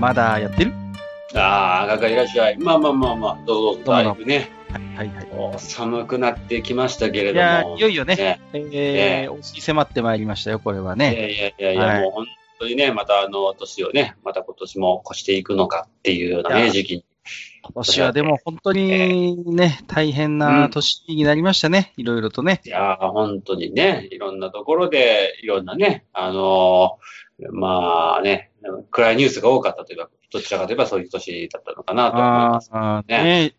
まだやってる？ああ、かかいらっしゃい。まあまあまあまあ、どうぞ、だいぶね、はいはい。お寒くなってきましたけれども。いや、いよいよね、ねえねー、お日迫ってまいりましたよ、これはね。いやいやいや、はいもう本当にね、またあの、年をね、また今年も越していくのかっていうようないね、や時期に。今年はでも本当にね、大変な年になりましたね、いろいろとね。いやー、本当にね、いろんなところで、いろんなね、あのーまあね、暗いニュースが多かったといえば、どちらかといえばそういう年だったのかなと思います。ねね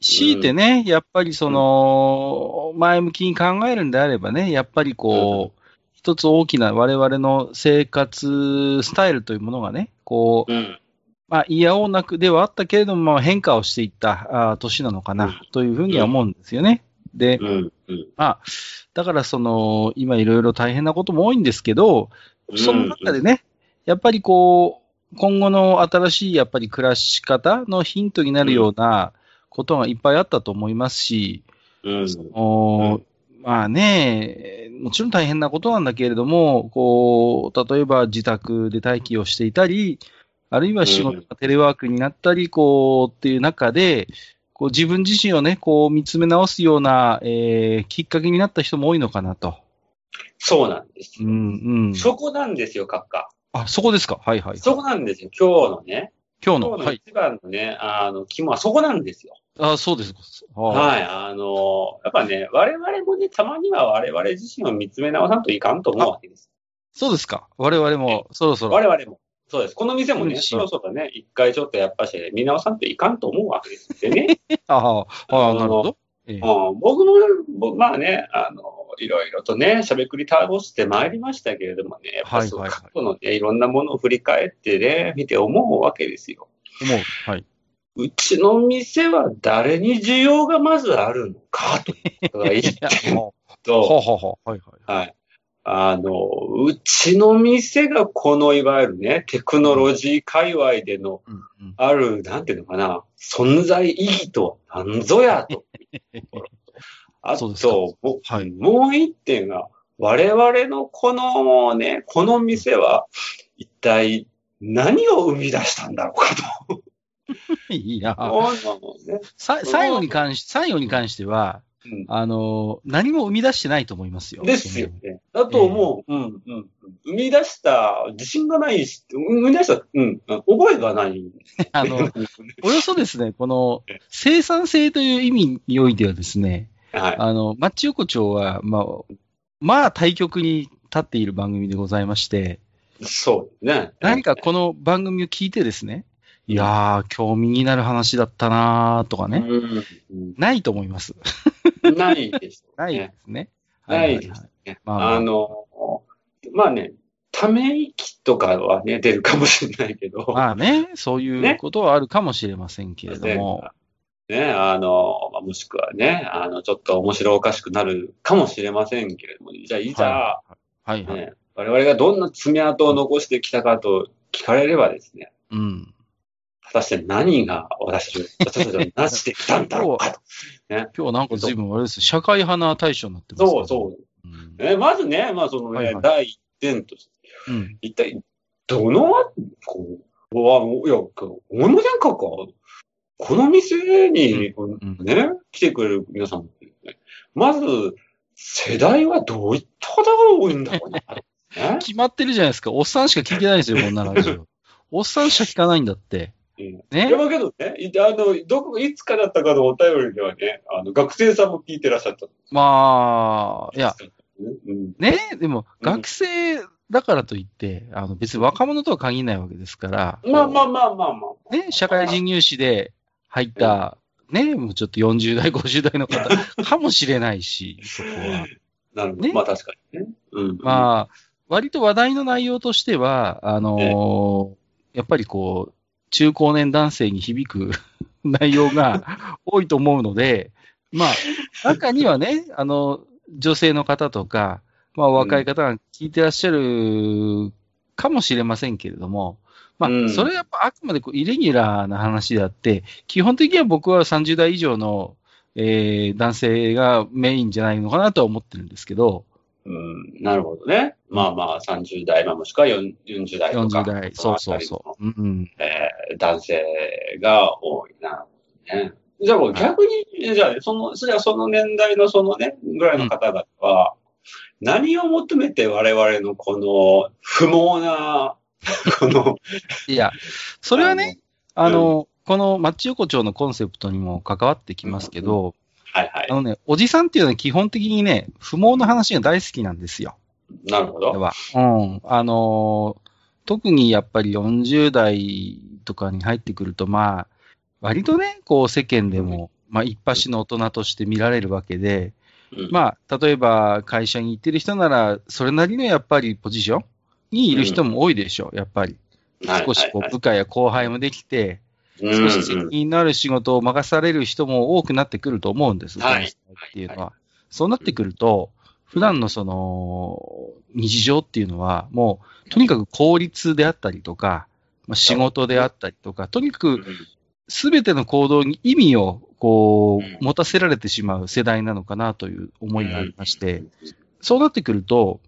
強いてね、やっぱりその、前向きに考えるんであればね、やっぱりこう、一つ大きな我々の生活スタイルというものがね、こう、うん。まあ、いやおうなくではあったけれども、まあ変化をしていったあー年なのかうんな、というふうには思うんですよね。で、うん。うん。まあ、だからその、今いろいろ大変なことも多いんですけど、その中でね、やっぱりこう、今後の新しいやっぱり暮らし方のヒントになるようなことがいっぱいあったと思いますし、うん。おーまあね、もちろん大変なことなんだけれども、こう、例えば自宅で待機をしていたり、あるいは仕事がテレワークになったり、こう、っていう中で、こう自分自身をね、こう見つめ直すような、えーきっかけになった人も多いのかなと。そうなんですよ。うん、うん。そこなんですよ、閣下。あ、そこですか？はいはい。そこなんですよ、今日のね。今日の？はい。今日の一番のね、あの、肝はそこなんですよ。あ、そうです。ははい。あの、やっぱね、我々もね、たまには我々自身を見つめ直さんといかんと思うわけです。そうですか。我々もそろそろ。我々も。そうです。この店もね、そろそろね、一回ちょっとやっぱし見直さんといかんと思うわけです。でね、ああ、なるほど。ええうん僕も、僕まあね、あの、いろいろとね、しゃべくり倒してまいりましたけれどもね、やっぱそうはいはいはい過去のね、いろんなものを振り返ってね、見て思うわけですよ。思う。はい。うちの店は誰に需要がまずあるのかということが一いや点ほうと、ほうほうほう。はいはい。はい。あの、うちの店がこのいわゆるね、テクノロジー界隈でのうんうん。ある、なんていうのかな、存在意義とは何ぞやと。あと、はいもう一点が、我々のこのね、この店は一体何を生み出したんだろうかと。いや、このねさ最後に関し、最後に関しては、うんあの、何も生み出してないと思いますよ。ですよね。だと思う。うん、うん。うん生み出した自信がないし、生み出した、うん、うん覚えがない。あの、およそですね、この生産性という意味においてはですね、はい。あの、マッチ横丁は、まあ、まあ、対局に立っている番組でございまして、そうね。何かこの番組を聞いてですね、いやー、興味になる話だったなーとかね、うんないと思います。うんないでしょうないねで。すね。ないはですね。まあまああの、まあね、ため息とかはね、出るかもしれないけど、まあね、そういうことはあるかもしれませんけれども、ね、あの、まあもしくはね、あの、ちょっと面白おかしくなるかもしれませんけれども、じゃあ、いざ、はいはい。ね、我々がどんな爪痕を残してきたかと聞かれればですね、うん。果たして何が私たちをなしてきたんだろうかと。今日はなんか随分あれです。社会派な対象になってますそうそう。う。うん。ね、まずね、まあそのね、はいはい第一点として、うん。一体、どの、こう、うわ、いや、思いませんかかこの店に、うんね、来てくれる皆さん、ね、まず、世代はどういった方が多いんだろうね。ね 決まってるじゃないですか。おっさんしか聞いてないですよ、こんなラジオ。おっさんしか聞かないんだって。うんね？いや、だけどね、いあの、どこ、いつかだったかのお便りではね、あの、学生さんも聞いてらっしゃった。まあ、いや、うん、ね、でも、うん学生だからといって、あの、別に若者とは限らないわけですから、まあまあまあまあまあ。ね、社会人入試で入った、ね、もうちょっと40代、50代の方 かもしれないし、そこは。なるほど。ねまあ確かにね。うん。まあ、割と話題の内容としては、あのーやっぱりこう、中高年男性に響く 内容が多いと思うので、まあ、中にはね、あの、女性の方とか、まあ若い方が聞いてらっしゃるかもしれませんけれども、まあ、うん。それはやっぱあくまでこうイレギュラーな話であって、基本的には僕は30代以上の、えー男性がメインじゃないのかなとは思ってるんですけど、うん、なるほどね。まあまあ、30代、まあもしくは4 40代とか。40代、そうそうそう。うんうん、えー男性が多いな。ね、じゃあもう逆に、じゃあ、その、それはその年代のそのね、ぐらいの方々は、何を求めて我々のこの不毛な、この、いや、それはね、の、あの、このマッチ横丁のコンセプトにも関わってきますけど、はいはいあ。のね、おじさんっていうのは基本的にね、不毛な話が大好きなんですよ。なるほど。これは。うん。あのー特にやっぱり40代とかに入ってくると、まあ、割とね、こう世間でも、まあ一発の大人として見られるわけで、うんまあ、例えば会社に行ってる人なら、それなりのやっぱりポジションにいる人も多いでしょう、やっぱり。はい少しこはいう部下や後輩もできて、はい少し責任のある仕事を任される人も多くなってくると思うんです、っていうのは。そうなってくると、普段のその、日常っていうのは、もう、とにかく効率であったりとか、まあ、仕事であったりとか、とにかくすべての行動に意味を、こうんう、持たせられてしまう世代なのかなという思いがありまして、そうなってくると、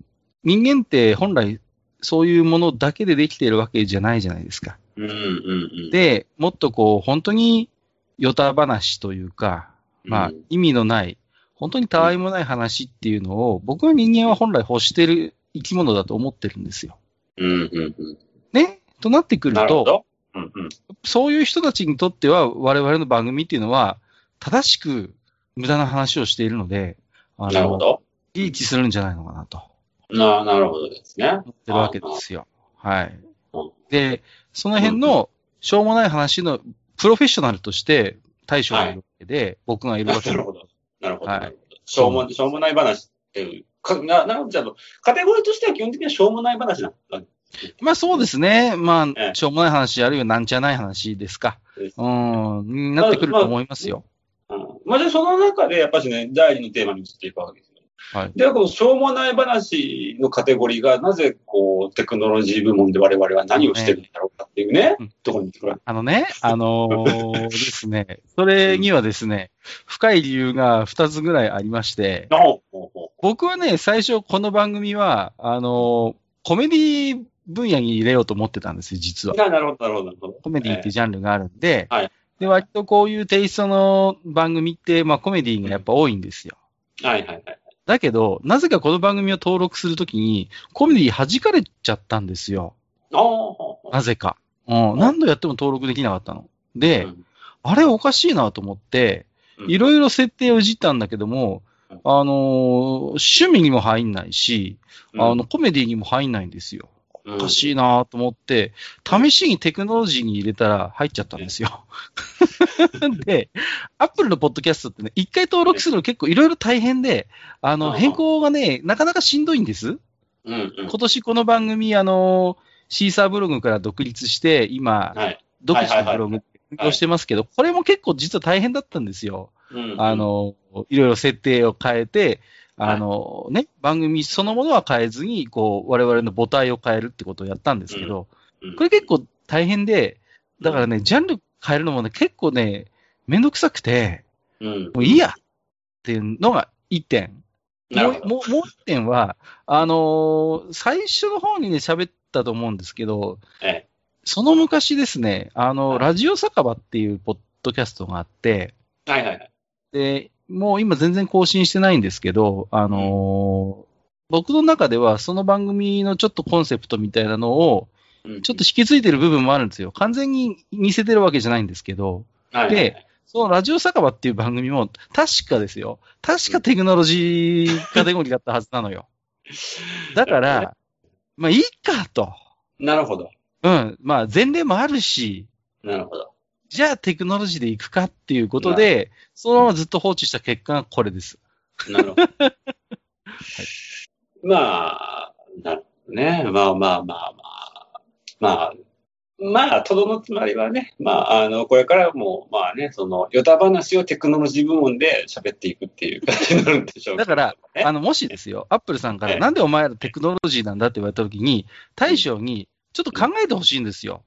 人間って本来そういうものだけでできているわけじゃないじゃないですか。うんうんうん、で、もっとこう、本当に、ヨタ話というか、まあうん、意味のない、本当にたわいもない話っていうのを、僕は人間は本来欲してる生き物だと思ってるんですよ。うんうんうん。ね？となってくると。うんうん。そういう人たちにとっては、我々の番組っていうのは、正しく無駄な話をしているので、あの、なるほど。リーチするんじゃないのかなとななるほどですね。思ってるわけですよ。はいうん。で、その辺の、しょうもない話のプロフェッショナルとして大将がいるわけで、僕がいるわけでなるほど。なるほど。はいなるほどしょうも、しょうもない話っていう。かな、なるほど。じゃあ、カテゴリーとしては基本的にはしょうもない話なんだ。まあそうですね。まええあ、しょうもない話、あるいはなんちゃない話ですか。うん、になってくると思いますよ。うん。まあ、じゃあその中で、やっぱしね、第二のテーマに移っていくわけですよ。はい。では、このしょうもない話のカテゴリーが、なぜ、こう、テクノロジー部門で我々は何をしてるんだろうかっていうねうん、ところにあのね、あのー ですね、それにはですね、深い理由が2つぐらいありまして、僕はね、最初この番組は、あのーコメディ分野に入れようと思ってたんですよ、実はう。。ななるほど、なるほど。コメディってジャンルがあるんで、はいで、割とこういうテイストの番組って、まあコメディがやっぱ多いんですよ。えはいはいはい。だけど、なぜかこの番組を登録するときに、コメディ弾かれちゃったんですよ。なぜか。うん、何度やっても登録できなかったの。で、うんあれおかしいなと思って、うんいろいろ設定をいじったんだけども、うんあのー趣味にも入んないし、あの、コメディにも入んないんですよ。おおかしいなと思って、試しにテクノロジーに入れたら入っちゃったんですよ。で、アップルのポッドキャストってね、一回登録するの結構いろいろ大変で、あの、うん変更がね、なかなかしんどいんです。うんうん。今年この番組、あの、シーサーブログから独立して、今、はい。独自のブログで運用してますけど、これも結構実は大変だったんですよ。うんあ、の、いろいろ設定を変えて、あのね、番組そのものは変えずに、こう、我々の母体を変えるってことをやったんですけど、うんこれ結構大変で、だからね、ジャンル変えるのもね、結構ね、めんどくさくて、うん。もういいやっていうのが一点。もうもうもう一点は、あのー最初の方にね、喋ったと思うんですけど、ええ。その昔ですね、あの、はいラジオ酒場っていうポッドキャストがあって、はいはいはい。で、もう今全然更新してないんですけど、あのー僕の中ではその番組のちょっとコンセプトみたいなのを、うんちょっと引き継いでる部分もあるんですよ。完全に似せてるわけじゃないんですけど、はいはいはいで、そのラジオ酒場っていう番組も、確かですよ。確かテクノロジーカテゴリーだったはずなのよ。だから、まあいいかと。なるほど。うん。まあ前例もあるし、なるほど。じゃあテクノロジーで行くかっていうことで、そのままずっと放置した結果がこれです。なるほど。まあ、なるほどね。まあまあまあまあ。まあ、まあ、とどのつまりはね、まあ、あの、これからも、まあね、その、ヨタ話をテクノロジー部門で喋っていくっていう感じになるんでしょうだから、ねあの、もしですよ、アップルさんから、ええなんでお前らテクノロジーなんだって言われたときに、大将に、ちょっと考えてほしいんですよ。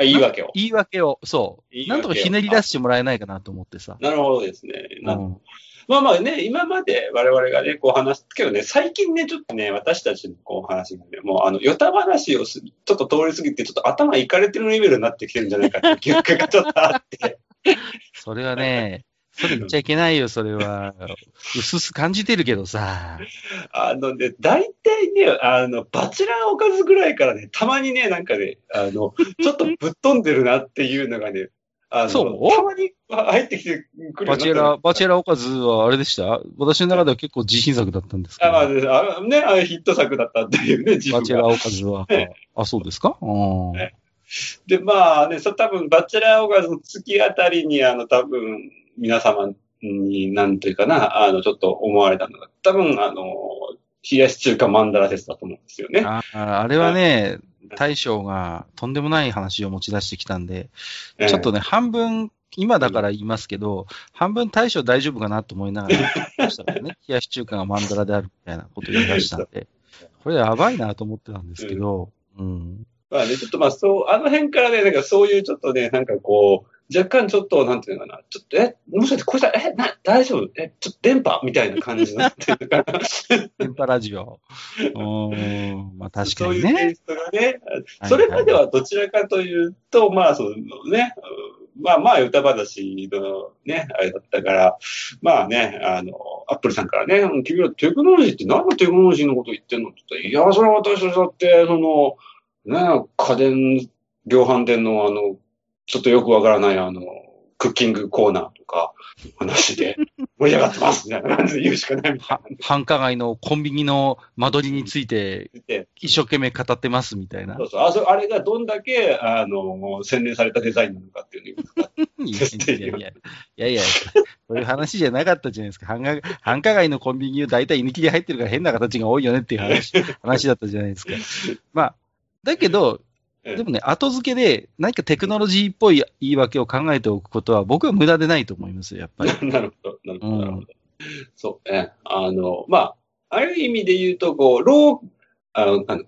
あ言い訳を。言い訳を、そう。なんとかひねり出してもらえないかなと思ってさ。なるほどですね。なうんまあまあね、今まで我々がね、こう話すけどね、最近ね、ちょっとね、私たちのこう話がね、もうあの、ヨタ話をすちょっと通り過ぎて、ちょっと頭いかれてるレベルになってきてるんじゃないかっていう記憶がちょっとあって。それはね、それ言っちゃいけないよ、それは。うすす感じてるけどさ。あのね、大体ね、あの、バチェラーおかずぐらいからね、たまにね、なんかね、あの、ちょっとぶっ飛んでるなっていうのがね、あの、そう？たまに入ってきてくるバチェラー、バチェラおかずはあれでした？私の中では結構自信作だったんですけあ、まあ、ど。あね、あヒット作だったっていうね、自分が。バチェラーおかずはえ。あ、そうですか？うん。えで、まあね、そ多分バチェラーオガズの月あたりに、あの、多分皆様に、なんというかな、あの、ちょっと思われたのが、多分、あの、冷やし中華マンダラ説だと思うんですよね。ああれはね、大将がとんでもない話を持ち出してきたんで、ええちょっとね、半分、今だから言いますけど、半分大将大丈夫かなと思いながら、そしたらね、冷やし中華がマンダラであるみたいなことを言い出したんで、これやばいなと思ってたんですけど、うん。まあね、ちょっとまあ、そう、あの辺からね、なんかそういうちょっとね、なんかこう、若干ちょっと、なんていうのかな、ちょっと、え、もしかしてこれさ、え、な、大丈夫？え、ちょっと電波？みたいな感じになってるから、電波ラジオ。うーん。まあ確かそうにね。いうテイストがね、はいそれまではどちらかというと、まあ、そのね、うんまあまあ、歌話のね、あれだったから、まあね、あの、アップルさんからね、うん君らテクノロジーって何のテクノロジーのこと言ってんのって言ったら、いや、それは私だって、その、ね、家電、量販店のあの、ちょっとよくわからないあの、クッキングコーナーとか、話で 盛り上がってますみたいな感じで言うしかないみたいは繁華街のコンビニの間取りについて。一生懸命語ってますみたいなそ。うそう。あそあれがどんだけ、あの、洗練されたデザインなのかっていうのをいやいやいや、いやいや、そういう話じゃなかったじゃないですか。繁華繁華街のコンビニを大体居抜きで入ってるから変な形が多いよねっていう話 話だったじゃないですか。まあ、だけど、ええでもね、後付けで何かテクノロジーっぽい言い訳を考えておくことは僕は無駄でないと思いますよ、やっぱり。なるほど、なるほど、うんなるほど。そうね。あの、まあ、ある意味で言うと、こう、ロー、あの、なん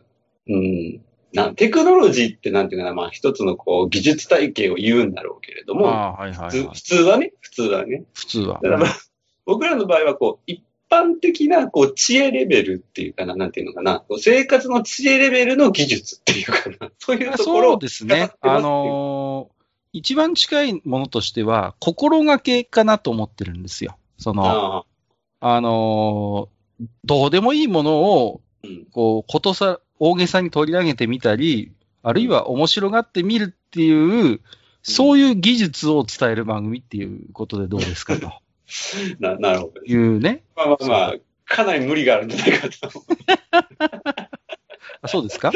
うん、なテクノロジーってなんていうかな、まあ、一つのこう、技術体系を言うんだろうけれども、ああ、はいはい、はい普通普。通はね、普通はね。普通は。だからまあ、僕らの場合は、こう、一般的な、こう、知恵レベルっていうかな、なんていうのかな、生活の知恵レベルの技術っていうかな、そういうところそうをですね。あのー一番近いものとしては、心がけかなと思ってるんですよ。その、ああ。のーどうでもいいものを、こう、ことさ、大げさに取り上げてみたり、あるいは面白がってみるっていう、そういう技術を伝える番組っていうことでどうですかと ななるほど。いうね。まあまあまあ、かなり無理があるんじゃないかと。あそうですか？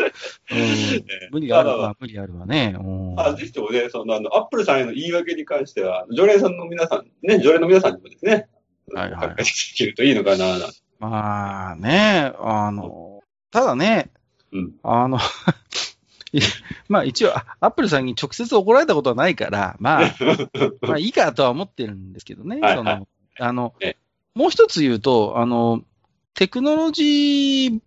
うん。無理あるわ、無理あるわね。うんあ、ぜひともね、その、あの、アップルさんへの言い訳に関しては、常連さんの皆さん、ね、常連の皆さんにもですね、はいはいできるといいのかな、まあね、あの、ただね、うんあの、い まあ一応、あアップルさんに直接怒られたことはないから、まあ、まあいいかとは思ってるんですけどね。はいそのあのえ、もう一つ言うと、あの、テクノロジー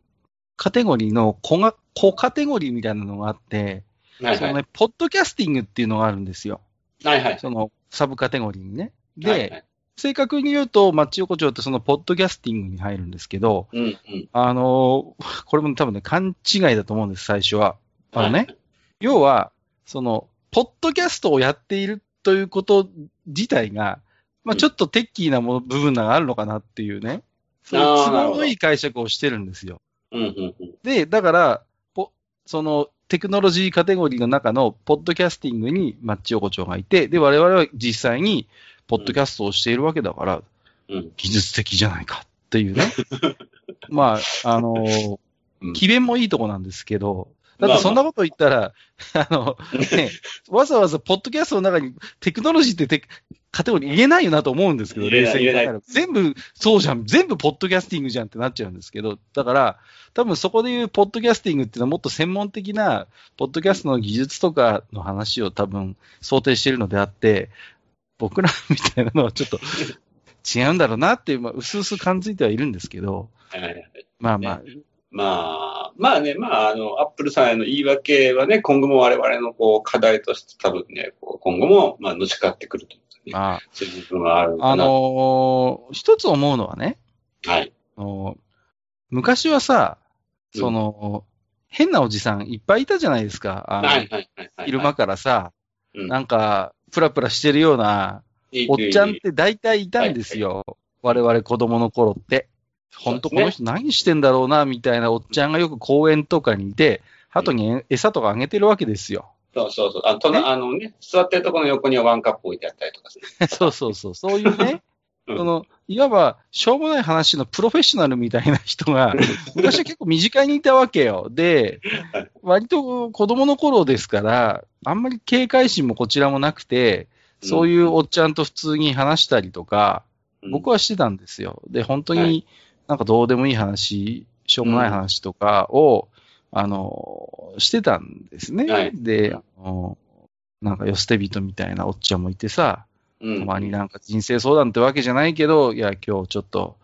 カテゴリーの小が小カテゴリーみたいなのがあって、はいはい。そのね、ポッドキャスティングっていうのがあるんですよ。はいはい。そのサブカテゴリーにね。で、はいはい正確に言うと、マッチ横丁ってそのポッドキャスティングに入るんですけど、うんうん。あのーこれも多分ね、勘違いだと思うんです、最初は。あのね、要は、その、ポッドキャストをやっているということ自体が、まあうんちょっとテッキーなもの部分があるのかなっていうね、そういう都合のいい解釈をしてるんですよ。うんうんうん。で、だから、ポその、テクノロジーカテゴリーの中のポッドキャスティングにマッチ横丁がいて、で、我々は実際にポッドキャストをしているわけだから、うん技術的じゃないかっていうね。まあ、あのーうん機弁もいいとこなんですけど、だってそんなこと言ったら、あの、ね、わざわざポッドキャストの中にテクノロジーってテカテゴリー言えないよなと思うんですけど、冷静に考え全部そうじゃん、全部ポッドキャスティングじゃんってなっちゃうんですけど、だから、多分そこで言うポッドキャスティングっていうのはもっと専門的な、ポッドキャストの技術とかの話を多分想定しているのであって、僕らみたいなのはちょっと 違うんだろうなっていう、まあ、薄々感づいてはいるんですけど、まあまあ、まあ、まあね、まあ、あの、アップルさんへの言い訳はね、今後も我々のこう課題として多分ね、こう今後も、まあ、のしかってくるというかね、まあ、そういう部分があるあな。のー一つ思うのはね、はい。あの昔はさ、うんその、変なおじさんいっぱいいたじゃないですか。あの、はいはいはいはい。昼間からさ、うんなんか、プラプラしてるような、おっちゃんっいて大体いたんですよ。我々子供の頃って。ほんとこの人何してんだろうな、みたいなおっちゃんがよく公園とかにいて、鳩に餌とかあげてるわけですよ。そうそうそう。あの、隣あのね、座ってるところの横にはワンカップ置いてあったりとかする。そうそうそう。そういうね、うんその、いわば、しょうもない話のプロフェッショナルみたいな人が、昔は結構身近にいたわけよ。ではい、割と子供の頃ですから、あんまり警戒心もこちらもなくて、そういいうおっちゃんと普通に話したりとか、うん、僕はしてたんですよ。で、本当はになんかどうでもいい話、しょうもない話とかを、あの、してたんですね。はいで、あのなんか、よ捨て人みたいなおっちゃんもいてさ、うん、たまになんか人生相談ってわけじゃないけど、いや、今日ちょっと、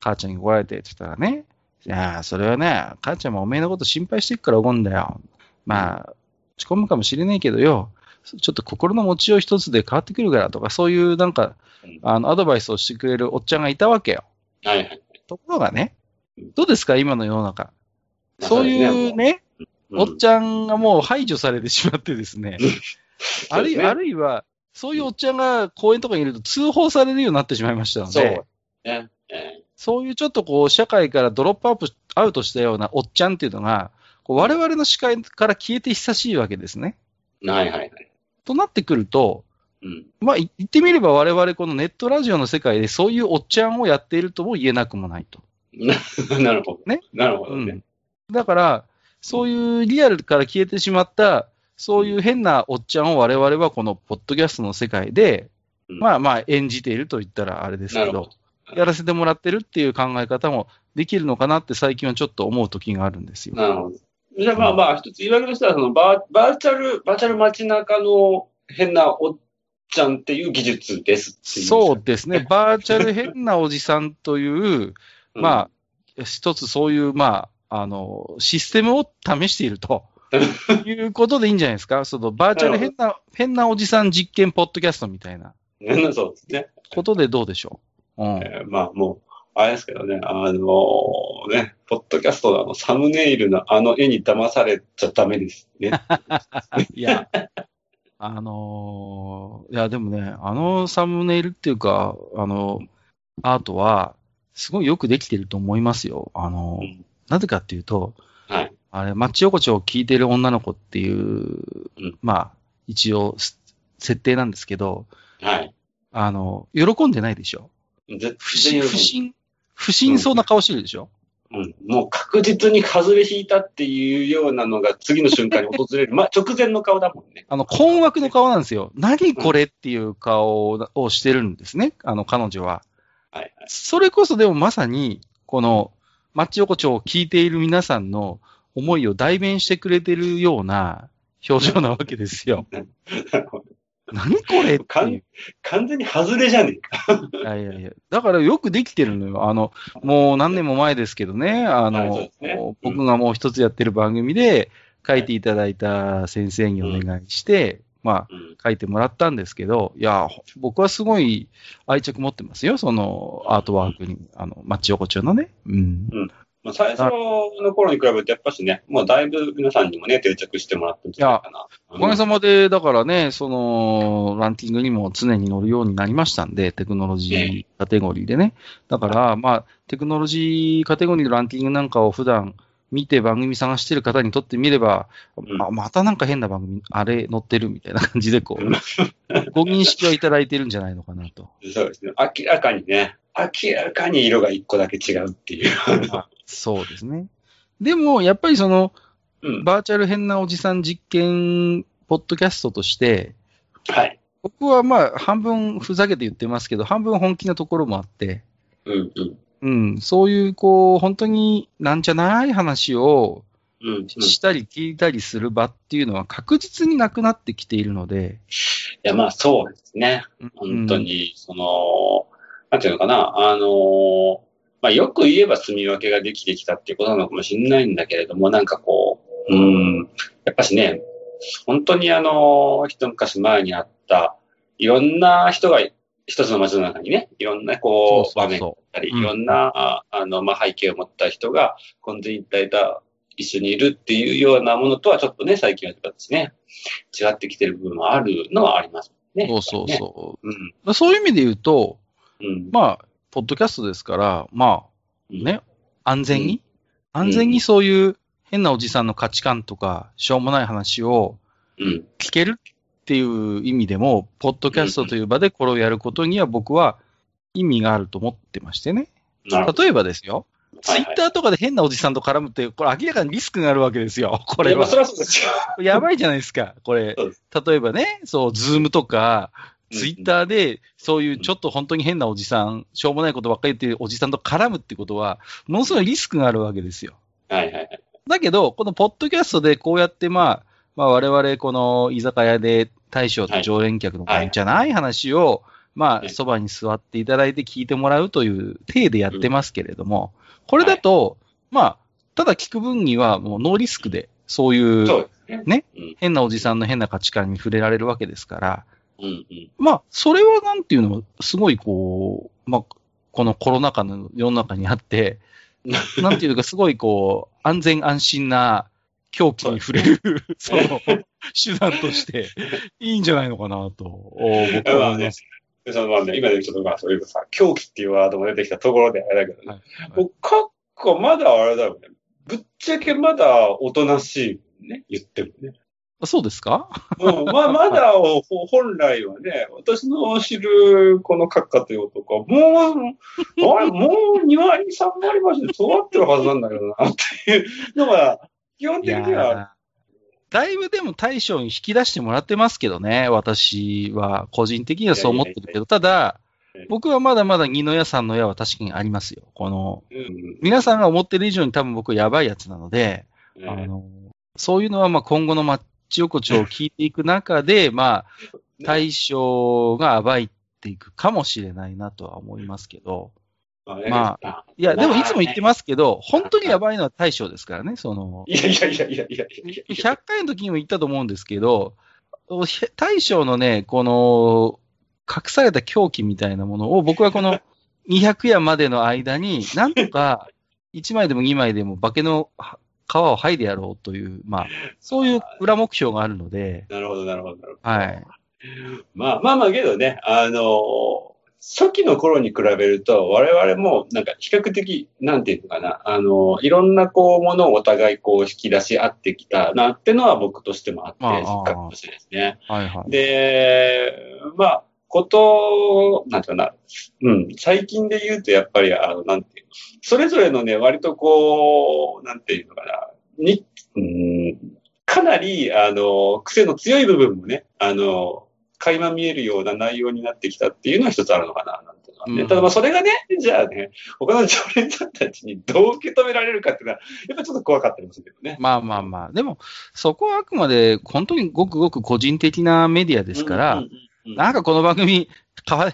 母ちゃんに怒られてって言ったらね、いや、それはね、母ちゃんもおめえのこと心配してっから怒んだよ。まあ、落ち込むかもしれないけどよ、ちょっと心の持ちよう一つで変わってくるからとか、そういうなんかうん、あの、アドバイスをしてくれるおっちゃんがいたわけよ。はいはい。ところがねうん、どうですか、今の世の中。まあそういうね、おっゃちゃんがもう排除されてしまってですね、あるいは、あるいは、そういうおっちゃんが公園とかにいると通報されるようになってしまいましたので、。そう。いうちょっとこう、社会からドロップアップアウトしたようなおっちゃんっていうのが、こう我々の視界から消えて久しいわけですね。えはいはいはい。となってくると、うん。まあ、い言ってみれば我々このネットラジオの世界でそういうおっちゃんをやっているとも言えなくもないと。な なるほど。ね？なるほどねうん。。だから、そういうリアルから消えてしまった、そういう変なおっちゃんを我々はこのポッドキャストの世界で、うんまあまあ演じていると言ったらあれですけどど。やらせてもらってるっていう考え方もできるのかなって最近はちょっと思う時があるんですよ。なるほど。じゃあまあまあ、一つ言い訳としては、そのバーバーチャル、バーチャル街中の変なおっちゃんっていう技術です。そうですね。バーチャル変なおじさんという、うんまあ、一つそういう、まあ、あの、システムを試していると。いうことでいいんじゃないですかそのバーチャル変な、変なおじさん実験ポッドキャストみたいなうん そうですね。ことでどうでしょううん。えーまあもう、あれですけどね、あのね、ポッドキャストのあのサムネイルのあの絵に騙されちゃダメですね。いや、あのーいや、でもね、あのサムネイルっていうか、あの、アートは、すごいよくできてると思いますよ。あの、うんなぜかっていうと、はい。あれ、マッチ横丁を聞いてる女の子っていう、うんまあ、一応、す設定なんですけど、はい。あの、喜んでないでしょ？絶不審、対不審、不審そうな顔してるでしょ、うん、もう確実に外れ引いたっていうようなのが次の瞬間に訪れる。まあ、直前の顔だもんね。あの、困惑の顔なんですよ。何これっていう顔をしてるんですね。あの、彼女は。はいはい。それこそでもまさに、この、マッチ横丁を聞いている皆さんの思いを代弁してくれてるような表情なわけですよ。何これ。完全に外れじゃねえか。いやいやいや。だからよくできてるのよ。あの、もう何年も前ですけどね、あので、すねうん僕がもう一つやってる番組で書いていただいた先生にお願いして、まあ、うん。書いてもらったんですけど、いや、僕はすごい愛着持ってますよ、そのアートワークに、あの、マッチ横丁のね。うん。まあ、最初の頃に比べて、やっぱしね、もうだいぶ皆さんにもね、定着してもらったんじゃないかな。おかげさまで、だからね、その、ランキングにも常に乗るようになりましたんで、テクノロジーカテゴリーでね。だから、まあ、テクノロジーカテゴリーのランキングなんかを普段見て番組探してる方にとってみれば、うんあまたなんか変な番組、あれ載ってるみたいな感じで、こう、ご認識はいただいてるんじゃないのかなと。そうですね。明らかにね、明らかに色が一個だけ違うっていう。そうですね。でも、やっぱりその、うん。バーチャル変なおじさん実験、ポッドキャストとして、はい。僕はまあ、半分ふざけて言ってますけど、半分本気なところもあって、うん、うん。うん、そういう、こう、本当になんじゃない話をうん、したり聞いたりする場っていうのは確実になくなってきているので、や、まあそうですね。本当に、その、なんていうのかな、あの、まあよく言えば住み分けができてきたっていうことなのかもしれないんだけれども、なんかこう、うん、やっぱしね、本当にあの、一昔前にあった、いろんな人が一つの街の中にね、いろんなこう、場面だったり、うんいろんな、ああの、まあ背景を持った人が、混然一体だ、一緒にいるっていうようなものとはちょっとね、最近はですね、違ってきてる部分もあるのはありますね。そうそうう。そう。うん。そういう意味で言うと、うん。まあ、ポッドキャストですから、まうんあ、ね、安全に、ん安全にそういう変なおじさんの価値観とか、しょうもない話をうん。聞けるっていう意味でも、ポッドキャストという場でこれをやることには僕は意味があると思ってましてね。例えばですよ、ツイッターとかで変なおじさんと絡むって、これ明らかにリスクがあるわけですよ。これはいやばいじゃないですか、これ。例えばね、そう、ズームとか、ツイッターで、そういううんちょっと本当に変なおじさん、しょうもないことばっかり言ってるおじさんと絡むってことは、ものすごいリスクがあるわけですよ。はいはいはい。だけど、このポッドキャストでこうやってまあ、まあ我々この居酒屋で大将と常連客のはいじゃない話を、まあ、ねそばに座っていただいて聞いてもらうという体でやってますけれども、これだと、まあ、ただ聞く分にはもうノーリスクで、そういうね。変なおじさんの変な価値観に触れられるわけですから、うんうん。まあ、それはなんていうの、すごいこう、まあ、このコロナ禍の世の中にあって、なんていうか、すごいこう、安全安心な狂気に触れる、その、手段として、いいんじゃないのかなと、お僕はまあね思います。、そのまあね、今でちょっとまあ、そういうさ、狂気っていうワードも出てきたところであれだけどね。はいもうかっこまだあれだよね。ぶっちゃけまだおとなしいね、言ってもね。あそうですか？うん、まあ、まだ、ほ本来はね、私の知るこの閣下という男は、もう、あれ、もう2割、3割まで育ってるはずなんだけどな、っていうのが、基本的には、ーだいぶでも大将に引き出してもらってますけどね、私は。個人的にはそう思ってるけど、ただいやいや、僕はまだまだ二の矢さんの矢は確かにありますよ。この、うん皆さんが思ってる以上に多分僕やばいやつなので、うんあの、そういうのはまあ今後のマッチ横丁を聞いていく中で、まあ、大将が暴いていくかもしれないなとは思いますけど、まあ、いや、でもいつも言ってますけど、ね。本当にやばいのは大将ですからね、その、いやいやいやいやいやいやいや。100回の時にも言ったと思うんですけど、大将のね、この、隠された狂気みたいなものを僕はこの 200夜までの間に、なんとか1枚でも2枚でも化けの皮を剥いでやろうという、まあ、そういう裏目標があるので、なるほど、なるほど、なるほど。はい。まあまあまあけどね、あの初期の頃に比べると、我々もなんか比較的、なんていうのかな、あのいろんなこうものをお互いこう引き出し合ってきたなってのは僕としてもあって、まあ実感としてですね。はいはい。で、まあ、こと、なんていうかな、うん、最近で言うとやっぱり、あの、なんていうの、それぞれのね、割とこう、なんていうのかな、に、うん、かなり、あの、癖の強い部分もね、あの、垣間見えるような内容になってきたっていうのは一つあるのかな、なんていうのはね。うんただまあそれがね、じゃあね、他の常連さんたちにどう受け止められるかっていうのは、やっぱちょっと怖かったりもするけどね。まあまあまあ。でも、そこはあくまで本当にごくごく個人的なメディアですから、うんうんうんうん。なんかこの番組、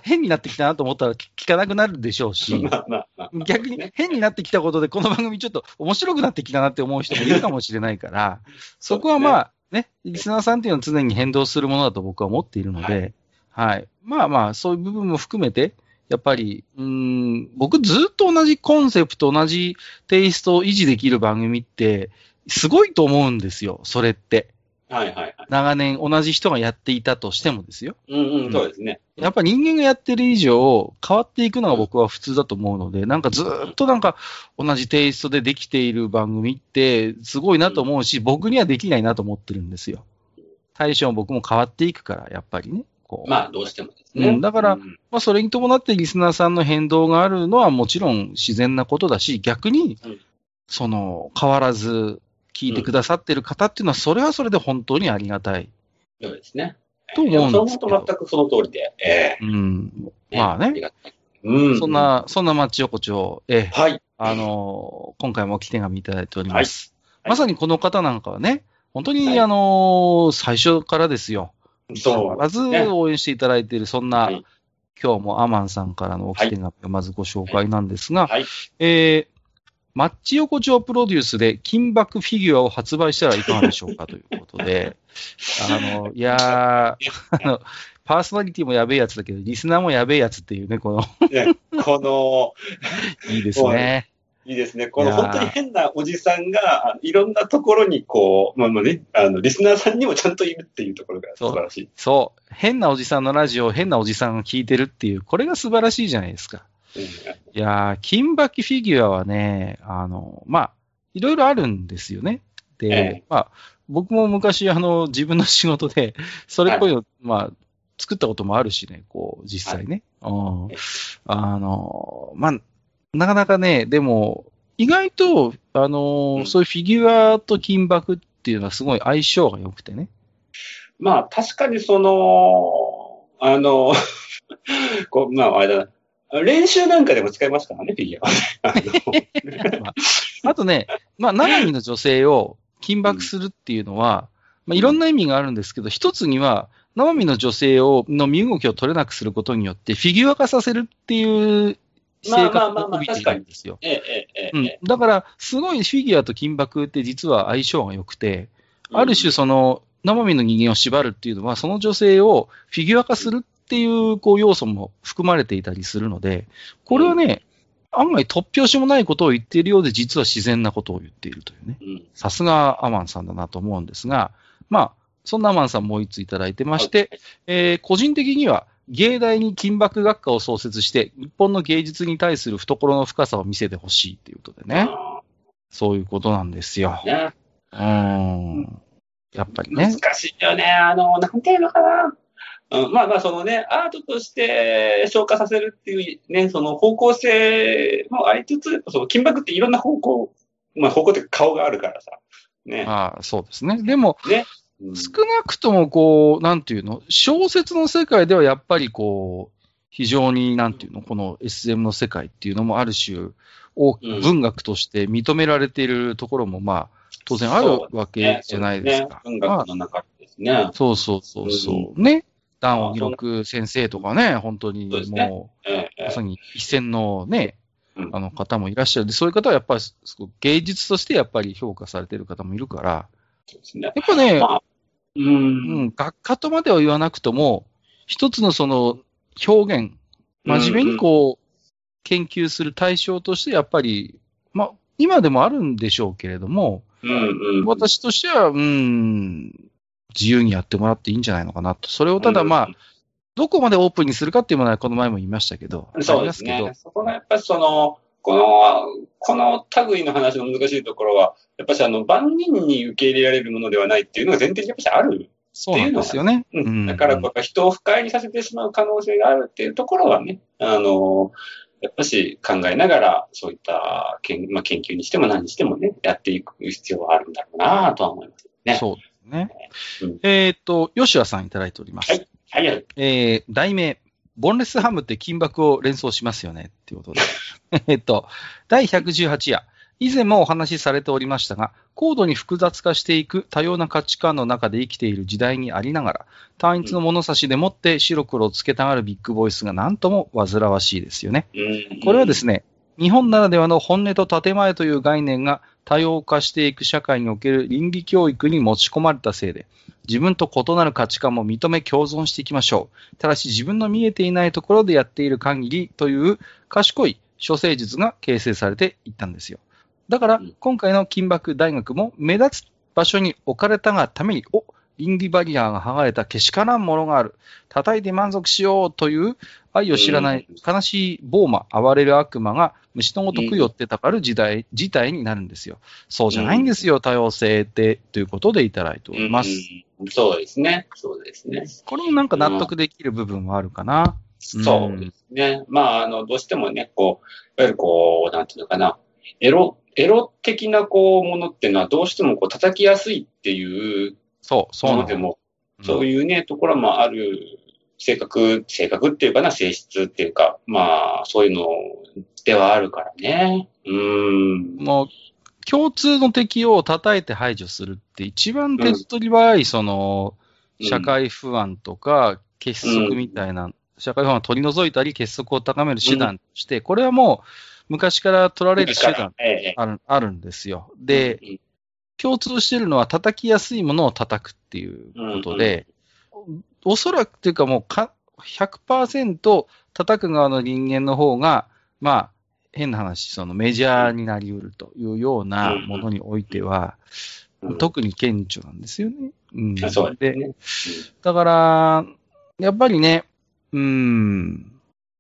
変になってきたなと思ったら聞聞かなくなるでしょうし、逆に変になってきたことで、この番組ちょっと面白くなってきたなって思う人もいるかもしれないから、そこはまあ、ね、リスナーさんっていうのは常に変動するものだと僕は思っているので、はい。まあまあ、そういう部分も含めて、やっぱり、うーん、僕ずっと同じコンセプト、同じテイストを維持できる番組って、すごいと思うんですよ、それって。はいはいはい。長年同じ人がやっていたとしてもですよ。うんうん、そうですね。やっぱ人間がやってる以上、変わっていくのが僕は普通だと思うので、なんかずーっとなんか同じテイストでできている番組ってすごいなと思うし、僕にはできないなと思ってるんですよ。対象も僕も変わっていくから、やっぱりね。こうまあ、どうしてもですね。うんだからうんまあ、それに伴ってリスナーさんの変動があるのはもちろん自然なことだし、逆にうん、その、変わらず聞いてくださってる方っていうのは、それはそれで本当にありがたい。そうですね。と思うんですけど全くその通りで。ええうん。まあね。うん。そん。な、そんな町横丁、ええ、はい。あのー今回も来手紙いただいております。はいまさにこの方なんかはね、本当に、はいあのー最初からですよ。そう。必ずね応援していただいている、そんな、はい今日もアマンさんからの置き手紙をまずご紹介なんですが、はい。えー、マッチ横丁プロデュースで金箔フィギュアを発売したらいかがでしょうかということで、あの、いやー、あの、パーソナリティもやべえやつだけど、リスナーもやべえやつっていうね、この、ねこの、いいですね。いいですね。この本当に変なおじさんが、あいろんなところにこう、まあまあね、あの、リスナーさんにもちゃんといるっていうところが素晴らしい。そう。変なおじさんのラジオを変なおじさんが聞いてるっていう、これが素晴らしいじゃないですか。うんいやー、金箔フィギュアはね、あの、まあ、いろいろあるんですよね。で、ええまあ、僕も昔、あの、自分の仕事で、それっぽいの、まあ、作ったこともあるしね、こう、実際ね。うんええあの、まあ、なかなかね、でも、意外と、あの、うんそういうフィギュアと金箔っていうのはすごい相性が良くてね。まあ、確かにその、あの、こう、まあ、あれだな。練習なんかでも使いますからね、フィギュアはね。あとね、まあ、生身の女性を金箔するっていうのは、まあ、いろんな意味があるんですけど、一つには、生身の女性を、の身動きを取れなくすることによって、フィギュア化させるっていう性まあまあ格まあまあを帯びているんですよ。ええ、ええ、うんええ。。だから、すごいフィギュアと金箔って実は相性が良くて、ある種その生身の人間を縛るっていうのは、その女性をフィギュア化するっていうこう要素も含まれていたりするので、これはね、案外突拍子もないことを言っているようで、実は自然なことを言っているというね。うんさすがアマンさんだなと思うんですが、まあ、そんなアマンさんもう一ついただいてまして、えー個人的には、芸大に金箔学科を創設して、日本の芸術に対する懐の深さを見せてほしいということでね。あそういうことなんですよ。ーねうーん。やっぱりね難。しいよね。あの、なんていうのかな。うん、まあまあ、そのね、アートとして消化させるっていうね、その方向性もありつつ、その金箔っていろんな方向、まあ方向って顔があるからさ。ね。ああ、そうですね。でも、うん少なくともこう、なんていうの、小説の世界ではやっぱりこう、非常に、なんていうの、この SM の世界っていうのもある種、大うん文学として認められているところも、まあ、当然あるわけじゃないですか。ね、文まあ学の中ですね。そうそうそうそう。ね。段を広く先生とかね、本当にもええう、えまさに一線のね、うんあの方もいらっしゃる。で、そういう方はやっぱりすごく芸術としてやっぱり評価されている方もいるから、えそうですね。やっぱね、まあ、う。うんん、学科とまでは言わなくとも、一つのその表現、真面目にこう、研究する対象としてやっぱり、まあ、今でもあるんでしょうけれども、うんうん。私としては、うん、自由にやってもらっていいんじゃないのかなと。それをただまあ、どこまでオープンにするかっていうものはこの前も言いましたけど、そうですね。そこがやっぱりその、この、この類の話の難しいところは、やっぱしあの、万人に受け入れられるものではないっていうのが前提にやっぱしある。そうなんですよね。うんうんだから、やっぱ人を不快にさせてしまう可能性があるっていうところはね、あの、やっぱし考えながら、そういった研,、まあ、研究にしても何にしてもね、やっていく必要はあるんだろうなとは思いますね。そうですね。うんえっ、と、吉谷さんいただいております。はいはいはい。えー、題名、ボンレスハムって金箔を連想しますよねっていうことで。えっと、第118夜。以前もお話しされておりましたが、高度に複雑化していく多様な価値観の中で生きている時代にありながら、単一の物差しでもって白黒をつけたがるビッグボイスが何とも煩わしいですよね。うんこれはですね、日本ならではの本音と建前という概念が多様化していく社会における倫理教育に持ち込まれたせいで、自分と異なる価値観も認め共存していきましょう。ただし自分の見えていないところでやっている限りという賢い処世術が形成されていったんですよ。だからうん、今回の金箔大学も目立つ場所に置かれたがために、お倫理バリアが剥がれたけしからんものがある。叩いて満足しようという愛を知らない悲しい暴魔、暴れる悪魔が虫のごとく寄ってたかる時代、事態になるんですよ。そうじゃないんですよ、多様性って、ということでいただいております。うんそうですね。そうですね。これもなんか納得できる部分はあるかな。そうですね。まあ、あの、どうしてもね、こう、いわゆるこう、なんていうのかな、エロ、エロ的なこう、ものっていうのはどうしてもこう叩きやすいっていうそう、そうでも、うん。そういうね、ところもある性格、性格っていうかな、性質っていうか、まあ、そういうのではあるからね。うーん。もう、共通の敵を叩いて排除するって一番手っ取り早い、その、社会不安とか結束みたいな、社会不安を取り除いたり結束を高める手段として、これはもう昔から取られる手段ええ、あるあるんですよ。で、うん共通してるのは叩きやすいものを叩くっていうことで、おそらくっていうかもうか100%叩く側の人間の方が、まあ、変な話、そのメジャーになり得るというようなものにおいては、うん特に顕著なんですよね。うん、そうですね。だから、やっぱりね、うん、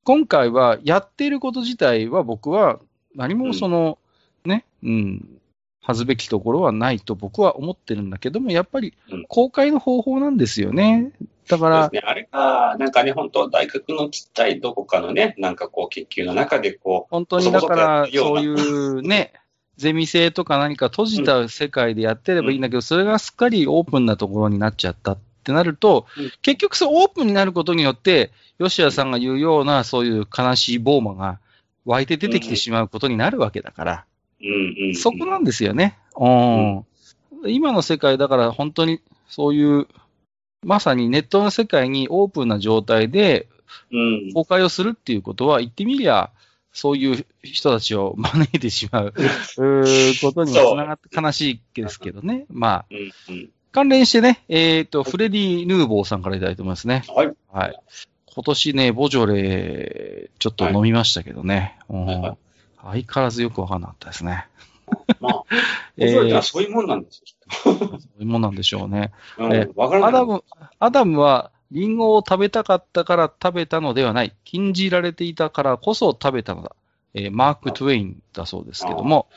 今回はやっていること自体は僕は何もその、ね、うん、恥ずべきところはないと僕は思ってるんだけども、やっぱりうん。公開の方法なんですよね。だからね。あれが、なんかね、本当大学のちっちゃいどこかのね、なんかこう、研究の中でこ本当にだから、そうそいうね、ゼミ生とか何か閉じた世界でやってればいいんだけど、それがすっかりオープンなところになっちゃったってなるとうん、結局そうオープンになることによって、吉谷さんが言うようなそういう悲しいボーマが湧いて出てきてしまうことになるわけだから、う、うんうん。そこなんですよね。うん。今の世界だから本当にそういう、まさにネットの世界にオープンな状態でうん。公開をするっていうことは、言ってみりゃ、そういう人たちを招いてしまう うーことにもつながって悲しいですけどね。まあ、うんうん。関連してね、えっ、と、フレディ・ヌーボーさんからいただいてますね。はい。はい。今年ね、ボジョレー、ちょっと飲みましたけどね。うんはいはい相変わらずよくわかんなかったですね。まあ、えーそれはそういうもんなんですよ。そういうもんなんでしょうね。うんえわからない。アダム、アダムは、リンゴを食べたかったから食べたのではない。禁じられていたからこそ食べたのだ。えーマーク・トゥエインだそうですけども、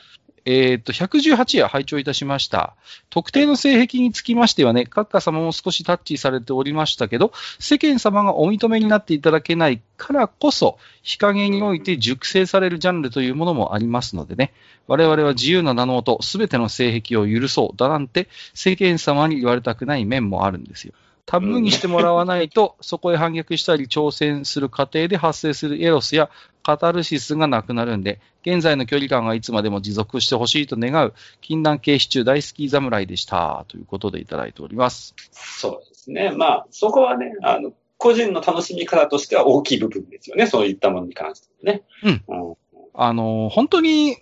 えーっと、118夜拝聴いたしました。特定の性癖につきましてはね、閣下様も少しタッチされておりましたけど、世間様がお認めになっていただけないからこそ、日陰において熟成されるジャンルというものもありますのでね、我々は自由な名のもと、すべての性癖を許そうだなんて、世間様に言われたくない面もあるんですよ。タブーにしてもらわないと、そこへ反逆したり挑戦する過程で発生するエロスやカタルシスがなくなるんで、現在の距離感がいつまでも持続してほしいと願う、禁断系シチュー大好き侍でした。ということでいただいております。そうですね。まあ、そこはね、あの、個人の楽しみ方としては大きい部分ですよね。そういったものに関してはね。うん。あの、本当に、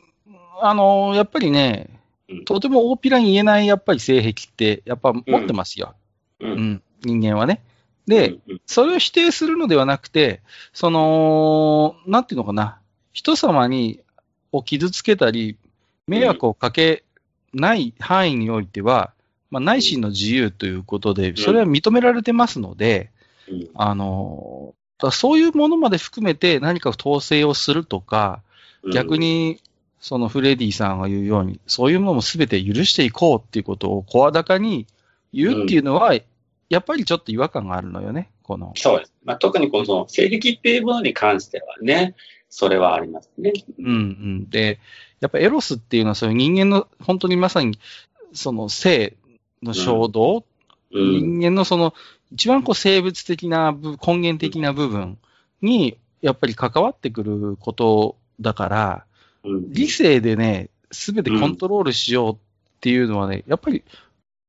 あの、やっぱりねうん、とても大っぴらに言えないやっぱり性癖って、やっぱ持ってますよ。う。うんん、人間はね。で、それを否定するのではなくて、その、なんていうのかな、人様に、を傷つけたり、迷惑をかけない範囲においては、まあ、内心の自由ということで、それは認められてますので、うん。あの、そういうものまで含めて何か統制をするとか、逆、に、そのフレディさんが言うように、そういうものも全て許していこうっていうことを声高に言うっていうのは、やっぱりちょっと違和感があるのよね、この。そうです。まあ、特にこの性癖っていうものに関してはね、それはありますね。うんうん。で、やっぱエロスっていうのはそういう人間の本当にまさにその性の衝動、うん。人間のその一番こう生物的な部、根源的な部分にやっぱり関わってくることだから、うん。理性でね、すべてコントロールしようっていうのはね、やっぱり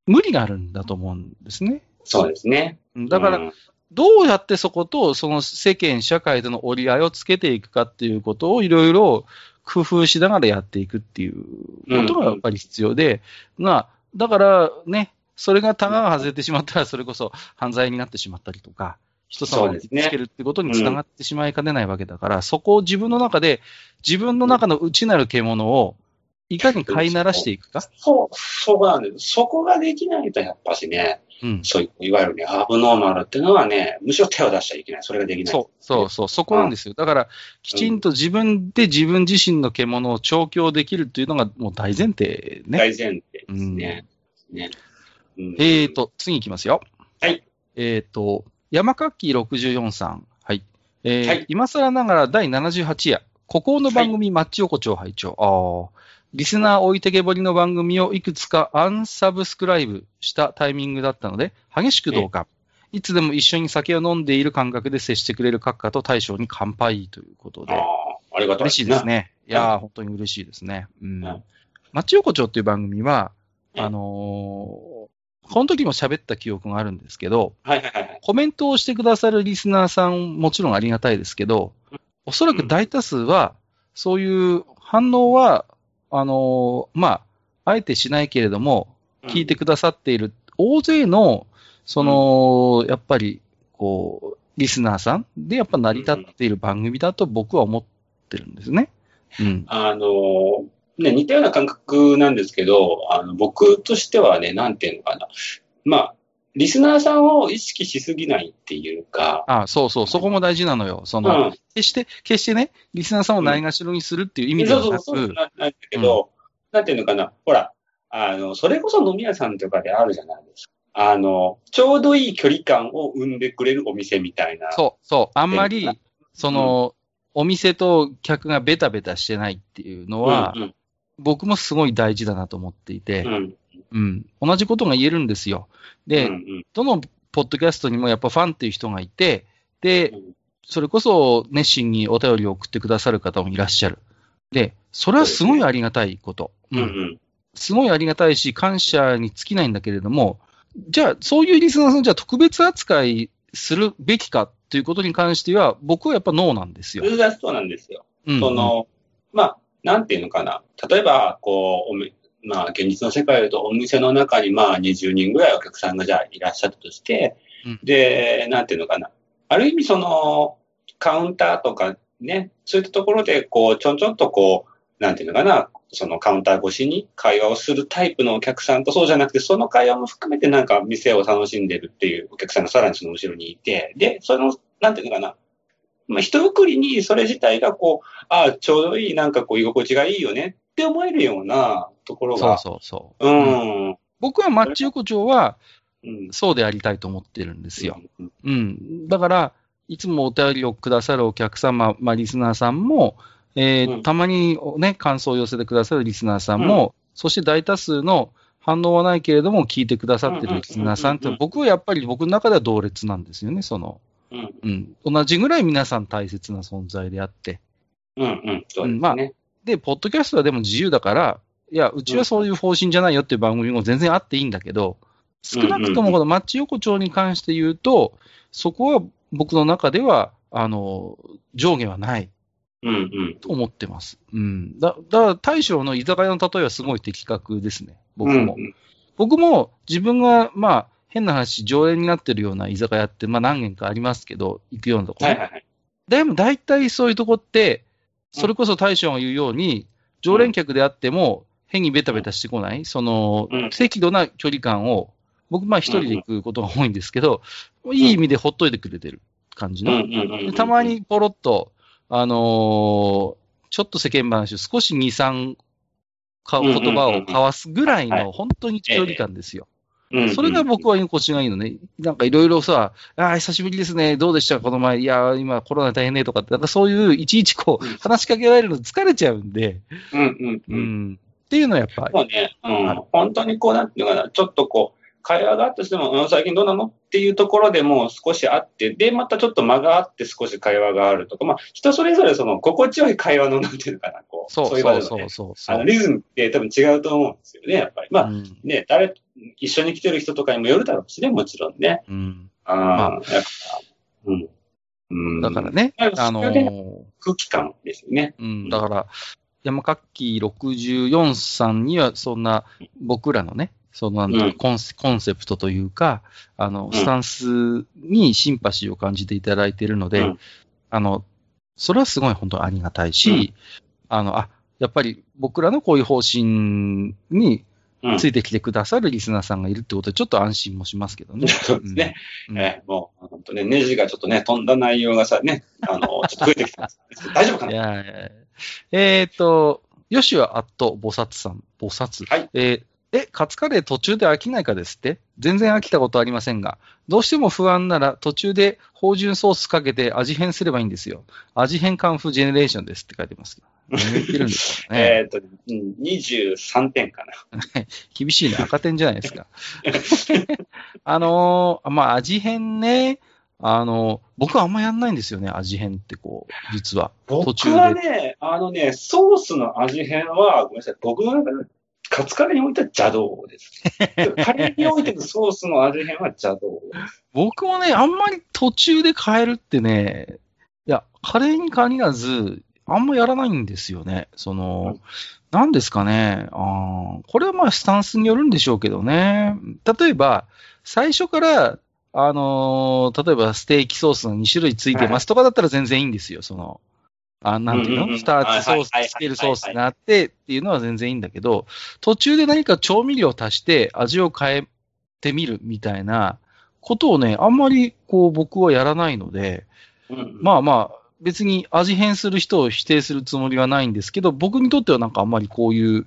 無理があるんだと思うんですね。そうですね。うんだから、うんどうやってそこと、その世間、社会との折り合いをつけていくかっていうことをいろいろ工夫しながらやっていくっていうことがやっぱり必要で、まあ、だからね、それがタガが外れてしまったら、それこそ犯罪になってしまったりとか、人様につけるってことにつながってしまいかねないわけだから、そこを自分の中で、自分の中の内なる獣を、いかに飼いならしていくか。そう、そうなんです。そこができないと、やっぱしね、うん。そういう、いわゆるね、アブノーマルっていうのはね、むしろ手を出しちゃいけない。それができない。そう、そう、そう、そこなんですよ。だから、きちんと自分で自分自身の獣を調教できるっていうのがもう大前提ね。大前提ですね。ねうんえーと、次いきますよ。はい。えーと、山かっき64さん。はい。えーはい今更ながら第78夜、孤高の番組、マッチ横丁拝聴。ああ。リスナー置いてけぼりの番組をいくつかアンサブスクライブしたタイミングだったので、激しく同感。いつでも一緒に酒を飲んでいる感覚で接してくれる閣下と大将に乾杯ということで。ああ、ありがたい嬉しいですね。ね。いやー、本当に嬉しいですね。うんうん。マッチ横丁っていう番組は、うんあのーこの時も喋った記憶があるんですけど、はいはいはい。コメントをしてくださるリスナーさんもちろんありがたいですけど、おそらく大多数は、そういう反応は、あのーまあ、あえてしないけれども、聞いてくださっている大勢の、その、やっぱり、こう、リスナーさんでやっぱ成り立っている番組だと僕は思ってるんですね。うん。あの、ね、似たような感覚なんですけど、あの、僕としてはね、なんていうのかな。まあ、リスナーさんを意識しすぎないっていうか、あそうそう、そこも大事なのよ。そうん。の、決して、決してね、リスナーさんをないがしろにするっていう意味でそうはなく、そうそうななんだけど、なんていうのかな。ほら、あの、それこそ飲み屋さんとかであるじゃないですか。あの、ちょうどいい距離感を生んでくれるお店みたいな。そう、そう、あんまうり、その、お店と客がベタベタしてないっていうのは、うん僕もすごい大事だなと思っていてうん。う、ん。うん、同じことが言えるんですよ。で、うんうんどのポッドキャストにもやっぱファンっていう人がいて、でうん、それこそ熱心にお便りを送ってくださる方もいらっしゃる。で、それはすごいありがたいこと。うんうん。すごいありがたいし、感謝に尽きないんだけれども、じゃあ、そういうリスナーさんじゃあ特別扱いするべきかということに関しては、僕はやっぱノーなんですよ。それがそうなんですよ。うんその、まあ、なんていうのかな。例えば、こう、まあ、現実の世界だとお店の中にまあ20人ぐらいお客さんがじゃあいらっしゃったとして、うん。で、なんていうのかな。ある意味その、カウンターとかね、そういったところで、こう、ちょんちょんとこう、なんていうのかな、そのカウンター越しに会話をするタイプのお客さんとそうじゃなくて、その会話も含めてなんか店を楽しんでるっていうお客さんがさらにその後ろにいて、で、その、なんていうのかな、まあ、一括りにそれ自体がこう、ああ、ちょうどいい、なんかこう、居心地がいいよねって思えるようなところそうが。そうそう。うん。うん。僕はマッチ横丁はうん。そうでありたいと思ってるんですよ。うん。うん。だから、いつもお便りをくださるお客様、まあ、リスナーさんも、えーうんたまにね、感想を寄せてくださるリスナーさんも、そして大多数の反応はないけれども、聞いてくださってるリスナーさんって僕はやっぱり僕の中では同列なんですよね、その。うん。うん。同じぐらい皆さん大切な存在であって。うん。うん。そうですまあね。で、ポッドキャストはでも自由だから、いや、うちはそういう方針じゃないよっていう番組も全然あっていいんだけど、少なくともこのマッチ横丁に関して言うと、そこは僕の中では、あの、上下はないうん。うん。と思ってます。うん。だ、だから大将の居酒屋の例えはすごい的確ですね。僕も。うん。僕も自分が、まあ、変な話、常連になってるような居酒屋って、まあ何軒かありますけど、行くようなとこね、はいはいはい。でも大体そういうとこって、それこそ大将が言うように、常連客であっても、変にベタベタしてこない、そのうん、適度な距離感を、僕、まあ一人で行くことが多いんですけど、いい意味でほっといてくれてる感じの。たまにポロッと、あのーちょっと世間話を少し2、3か言葉を交わすぐらいはの、本当に距離感ですよ。うん、それが僕は居心地がいいのね。なんかいろいろさ、ああ、久しぶりですね。どうでした？かこの前。いや、今コロナ大変ねとかって、なんかそういういちいちこううん、話しかけられるの疲れちゃうんで、うんうんううん。ん。っていうのはやっぱり。もうね、うん。本当にこう、なんていうのかな、ちょっとこう、会話があったとしても、うん、最近どうなの？っていうところでもう少しあって、で、またちょっと間があって少し会話があるとか、まあ、人それぞれその、心地よい会話の、なんていうのかな、こう、そういう場そうでのねリズムって多分違うと思うんですよね、やっぱり。まあ、うんね、誰、一緒に来てる人とかにもよるだろうしね、もちろんね。うん。ああ、まやっぱ、うん。うん。だからね、まああのー空気感ですよね。うん、だから、山活記64さんには、そんな、僕らのね、そのなんだろううんコンセ、コンセプトというか、あの、んスタンスにシンパシーを感じていただいているので、うんあの、それはすごい本当にありがたいし、あの、あ、やっぱり僕らのこういう方針にうん。ついてきてくださるリスナーさんがいるってことで、ちょっと安心もしますけどね。そうですね。うん。えーもう、本当ね、ネジがちょっとね、飛んだ内容がさ、ね、あの、ちょっと増えてきてます。大丈夫かいなやいやいやえっ、と、よしはあっと、菩薩さん、菩薩。はいえーえ、カツカレー途中で飽きないかですって？全然飽きたことありませんが、どうしても不安なら途中で芳醇ソースかけて味変すればいいんですよ。味変カンフージェネレーションですって書いてますけど。何言ってるんですかね。えっと、うん23点かな。厳しいね。赤点じゃないですか。あのーまあ、味変ね。あの僕はあんまやんないんですよね、味変ってこう、実は。途僕。はね、あのね、ソースの味変は、ごめんなさい、僕の中で、カツカレーにおいては邪道です。カレーにおいてのソースの味変は邪道です。僕もね、あんまり途中で変えるってね、いや、カレーに限らず、あんまやらないんですよね。その、うんなんですかね。あーこれはまあスタンスによるんでしょうけどね。例えば、最初から、あのー例えばステーキソースの2種類ついてますとかだったら全然いいんですよ。その、あなんていううんうんうんの二つソース、つけるソースがあってっていうのは全然いいんだけど、途中で何か調味料を足して味を変えてみるみたいなことをね、あんまりこう僕はやらないので、うんまあまあ、別に味変する人を否定するつもりはないんですけど、僕にとってはなんかあんまりこういう、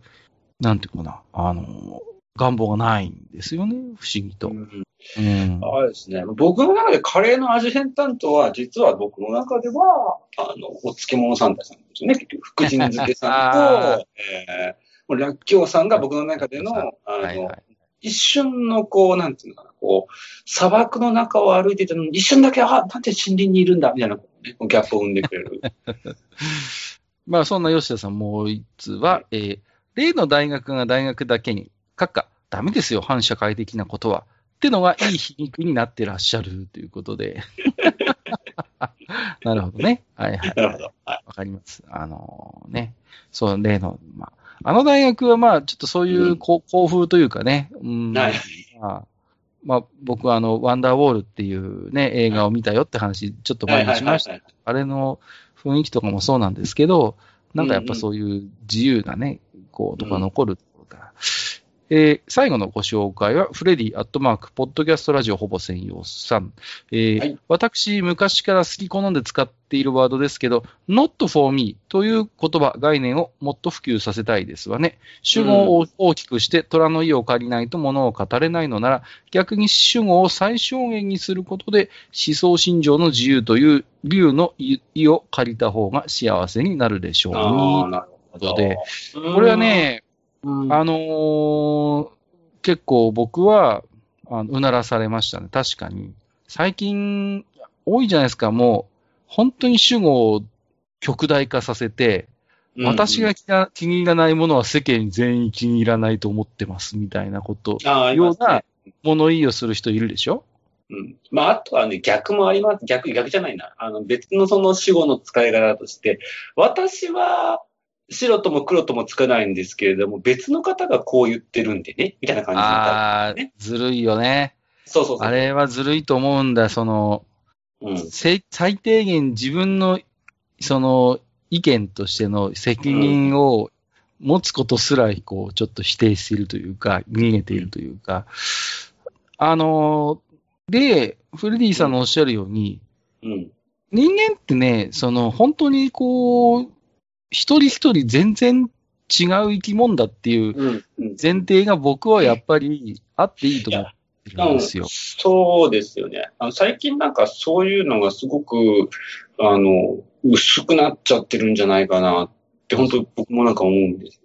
なんていうかな、あの、願望がないんですよね、不思議と。うんうん。あれですね。僕の中でカレーの味変担当は、実は僕の中では、あの、お漬物サンタさんですよね。結局、福神漬けさんあと、えー、らっきょうさんが僕の中での、あの、はいはい。一瞬のこう、なんていうのかな、こう、砂漠の中を歩いてて一瞬だけ、あ、なんで森林にいるんだ、みたいな、ね、ギャップを生んでくれる。まあそんな吉田さんもう一つは、えー例の大学が大学だけに、閣下、ダメですよ、反社会的なことは。ってのがいい皮肉になってらっしゃるということで。なるほどね。はいはい。なるほど。はい。わかります。あのね、そう、例の、まあ、あの大学はまあ、ちょっとそういうこう校風というかね、うん、はい。まあ、まあ、僕はあの、ワンダーウォールっていうね、映画を見たよって話、ちょっと前にしました。はいあれの雰囲気とかもそうなんですけど、なんかやっぱそういう自由なね、こう、とか残る。えー最後のご紹介は、フレディアットマーク、ポッドキャストラジオほぼ専用さん。えーはい私、昔から好き好んで使っているワードですけど、not for me という言葉、概念をもっと普及させたいですわね。主語を大きくして虎の意を借りないと物を語れないのなら、逆に主語を最小限にすることで、思想信条の自由という竜の意を借りた方が幸せになるでしょう。なるほど。これは、ね、うんあのー結構僕は、あのうならされましたね。確かに。最近、多いじゃないですか。もう、本当に主語を極大化させて、うん私が気に入らないものは世間全員気に入らないと思ってます、みたいなこと、ああ、ようなな、物言いをする人いるでしょ？うん。まあ、あとはね、逆もあります。逆、逆じゃないな。あの、別のその死語の使い方として、私は白とも黒ともつかないんですけれども、別の方がこう言ってるんでね、みたいな感じになああね、ずるいよね。そうそうそう。あれはずるいと思うんだ。その、うん。せ最低限自分の、その、意見としての責任を持つことすら、こう、ちょっと否定しているというか、逃げているというか、あの、で、フレディさんのおっしゃるように、うん。人間ってね、その、本当にこう、一人一人全然違う生き物だっていう。前提が僕はやっぱりあっていいと思ってるんですよ。そうですよね。あの最近なんかそういうのがすごく、あの、薄くなっちゃってるんじゃないかなって、本当僕もなんか思うんです。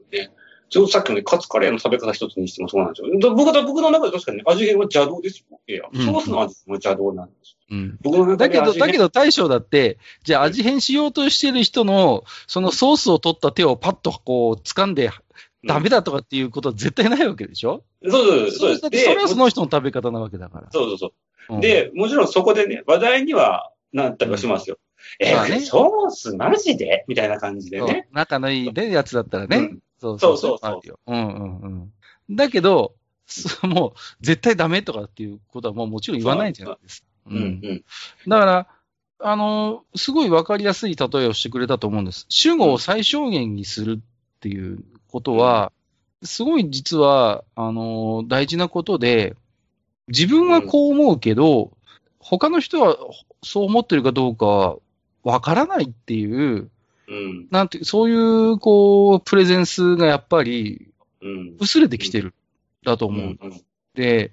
ちょっとさっきのね、カツカレーの食べ方一つにしてもそうなんですよ。だ僕だ僕の中で確かにね、味変は邪道ですよ。ソースの味も邪道なんです。うん。僕の中だけど、だけど大将だって、じゃあ味変しようとしてる人の、そのソースを取った手をパッとこう掴んで、ダメだとかっていうことは絶対ないわけでしょ？そうです、そうです。だってそれはその人の食べ方なわけだから。そうそうそう。うん、で、もちろんそこでね、話題にはなったりはしますよ。えまあねソースマジで？みたいな感じでそうね。仲のいいね、やつだったらね。うんそうそうそうあるようんうんうん。だけど、そもう、絶対ダメとかっていうことはもうもちろん言わないじゃないですか。うん、うん。だから、あの、すごいわかりやすい例えをしてくれたと思うんです。主語を最小限にするっていうことは、すごい実は、あの、大事なことで、自分はこう思うけど、他の人はそう思ってるかどうかはわからないっていう、うん。なんて、そういう、こう、プレゼンスがやっぱりうん。薄れてきてる、だとう思うんん。で、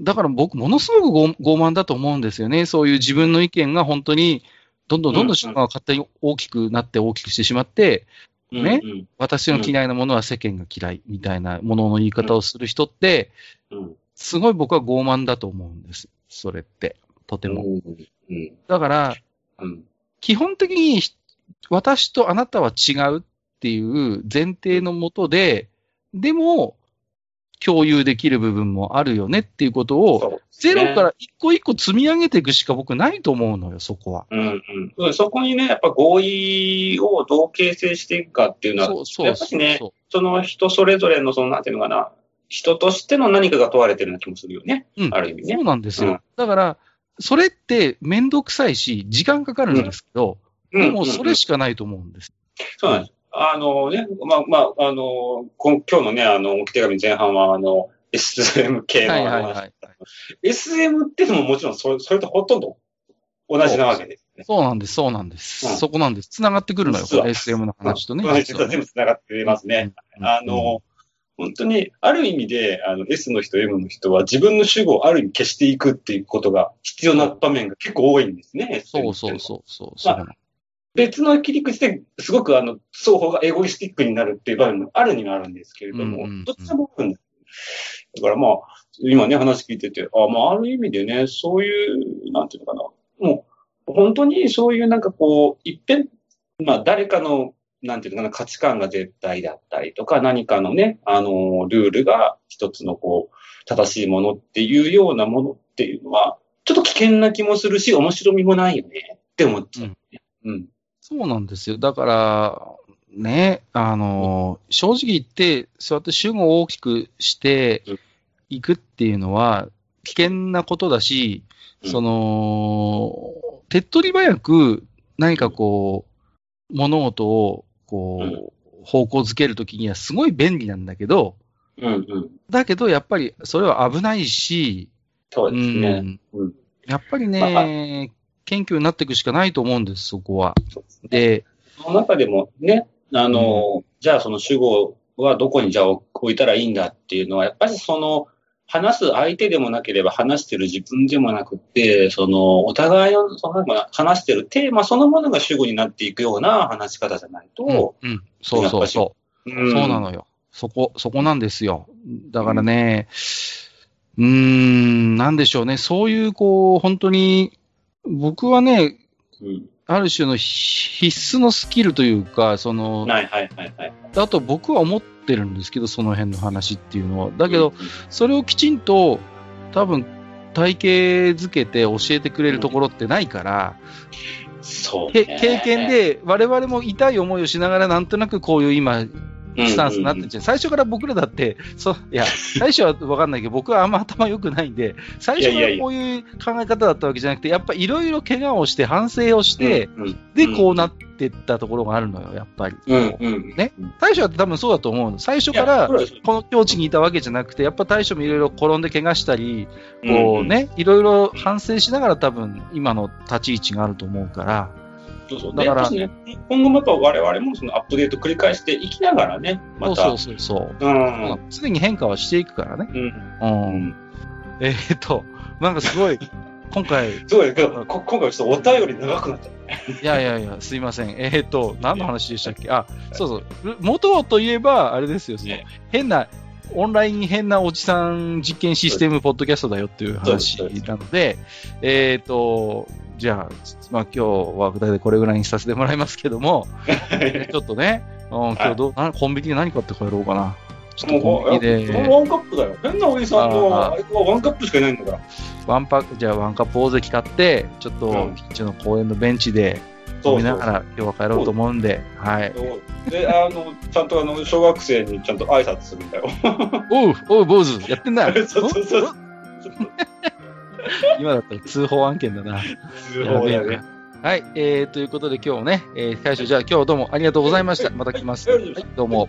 だから僕、ものすごくご傲慢だと思うんですよね。そういう自分の意見が本当に、どんどんどんどん人が勝手に大きくなって大きくしてしまって、ねうん私の嫌いなものは世間が嫌いみたいなものの言い方をする人って、うん。すごい僕は傲慢だと思うんです。それって。とても。うん。うん。だから、うん。基本的にひ私とあなたは違うっていう前提のもとで、でも、共有できる部分もあるよねっていうことを、ゼねロから一個一個積み上げていくしか僕ないと思うのよ、そこは。うんうん。そこにね、やっぱ合意をどう形成していくかっていうのは、そうそうやっぱりね、そその人それぞれの、その、なんていうのかな、人としての何かが問われてるような気もするよね。う。うんある意味ねそう。なんですよ。うんだから、それってめんどくさいし、時間かかるんですけど、でもそれしかないと思うんです。そうなんです。あのね、まあ、まあ、あの、こ今日のね、あの、置き手紙前半は、あの、SM 系のはい話、はいはい。SM ってのももちろんそれ、それとほとんど同じなわけですね。そうなんです、そうなんです。うんそこなんです。繋がってくるのよ、SM の話とね。うん実は全部繋がってますね。うん。あの、本当に、ある意味で、あの、S の人、M の人は自分の主語をある意味消していくっていうことが必要な場面が結構多いんですね。そうそうそうそう。そうなの別の切り口ですごくあの、双方がエゴイスティックになるっていう場面もあるにはあるんですけれども、うんうんうんどっちもあるんです。だからまあ、今ね、話聞いてて、あまあ、ある意味でね、そういう、なんていうのかな、もう、本当にそういうなんかこう、一遍、まあ、誰かの、なんていうのかな、価値観が絶対だったりとか、何かのね、あの、ルールが一つのこう、正しいものっていうようなものっていうのは、ちょっと危険な気もするし、面白みもないよねって思っちゃう、ね。うん。そうなんですよ。だから、ね、あの、正直言って、そうやって主語を大きくしていくっていうのは、危険なことだし、うんその、手っ取り早く何かこう、物事を、こう方向づけるときにはすごい便利なんだけど、うんうん。だけどやっぱりそれは危ないし、そううですね。やっぱりまね、謙虚になっていくしかないと思うんです、そこは。でその中でもね、あの、じゃあその主語はどこにじゃあ置いたらいいんだっていうのは、やっぱりその、話す相手でもなければ話してる自分でもなくて、その、お互いの、その、まあ話してるテーマそのものが主語になっていくような話し方じゃないと、うん、うんそうそうそう。うんそうなのよ。そこ、そこなんですよ。だからね、うーん、なんでしょうね。そういう、こう、本当に、僕はね、うん。ある種の必須のスキルというか、その、はいはいはいはい。だと僕は思ってるんですけど、その辺の話っていうのは。だけど、それをきちんと、多分、体系づけて教えてくれるところってないから、そう、けね。経験で我々も痛い思いをしながらなんとなくこういう今、スタンスになってるじゃん。最初から僕らだって、そう、いや、最初はわかんないけど、僕はあんま頭良くないんで、最初からこういう考え方だったわけじゃなくて、やっぱいろいろ怪我をして、反省をして、うん、うんで、こうなってったところがあるのよ、やっぱり。うんうん。ね最初は多分そうだと思うの。最初からこの境地にいたわけじゃなくて、やっぱ大将もいろいろ転んで怪我したり、こうね、いろいろ反省しながら多分、今の立ち位置があると思うから、そうそう。だからら、ね、今後もやっぱ我々もそのアップデート繰り返していきながらね、また。そうそうそうそう。うん。常に変化はしていくからね。うん。う。うんん。えーっと、なんかすごい、今回、いすごい、今回ちょっとお便り長くなっちゃった。やいやいや、すいません。えーっと、何の話でしたっけ？あ、そうそう。元といえば、あれですよ、そのね変な、オンライン変なおじさん実験システムポッドキャストだよっていう話なので、えーっと、じゃあ、まあ今日は大体これぐらいにさせてもらいますけども、ちょっとね、うん今日どう、なコンビニで何買って帰ろうかな。ちょっとコンビニで、ワンカップだよ。変なおじさんのあーあれはワンカップしかいないんだから。ワンパック、じゃあワンカップ大関買って、ちょっとうん近所の公園のベンチで飲みながら今日は帰ろうと思うんで、はい。で、あの、ちゃんとあの、小学生にちゃんと挨拶するんだよ。おう、おう、坊主、やってんな。そうそうそうお 今だったら通報案件だな。通報だよね。はい、えー、ということで今日もね、えー、大将じゃあ今日はどうもありがとうございました。また来ます。ははいい、どうも。